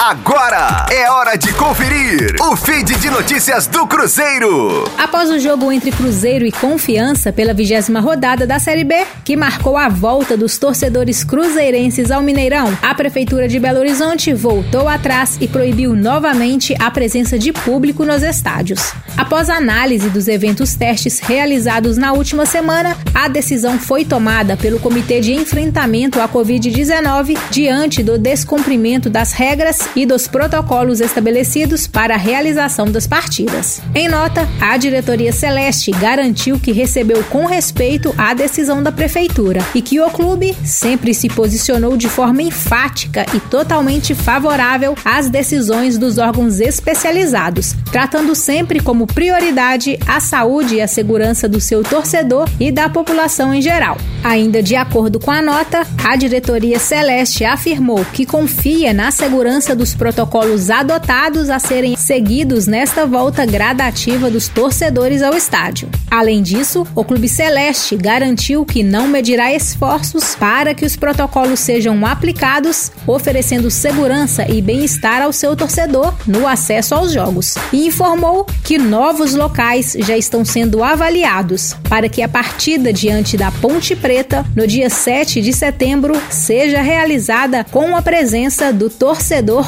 Agora é hora de conferir o feed de notícias do Cruzeiro. Após o jogo entre Cruzeiro e Confiança pela vigésima rodada da Série B, que marcou a volta dos torcedores cruzeirenses ao Mineirão, a Prefeitura de Belo Horizonte voltou atrás e proibiu novamente a presença de público nos estádios. Após a análise dos eventos testes realizados na última semana, a decisão foi tomada pelo Comitê de Enfrentamento à Covid-19 diante do descumprimento das regras e dos protocolos estabelecidos para a realização das partidas. Em nota, a diretoria Celeste garantiu que recebeu com respeito a decisão da prefeitura e que o clube sempre se posicionou de forma enfática e totalmente favorável às decisões dos órgãos especializados, tratando sempre como prioridade a saúde e a segurança do seu torcedor e da população em geral. Ainda de acordo com a nota, a diretoria Celeste afirmou que confia na segurança dos protocolos adotados a serem seguidos nesta volta gradativa dos torcedores ao estádio. Além disso, o Clube Celeste garantiu que não medirá esforços para que os protocolos sejam aplicados, oferecendo segurança e bem-estar ao seu torcedor no acesso aos jogos. E informou que novos locais já estão sendo avaliados para que a partida diante da Ponte Preta, no dia 7 de setembro, seja realizada com a presença do torcedor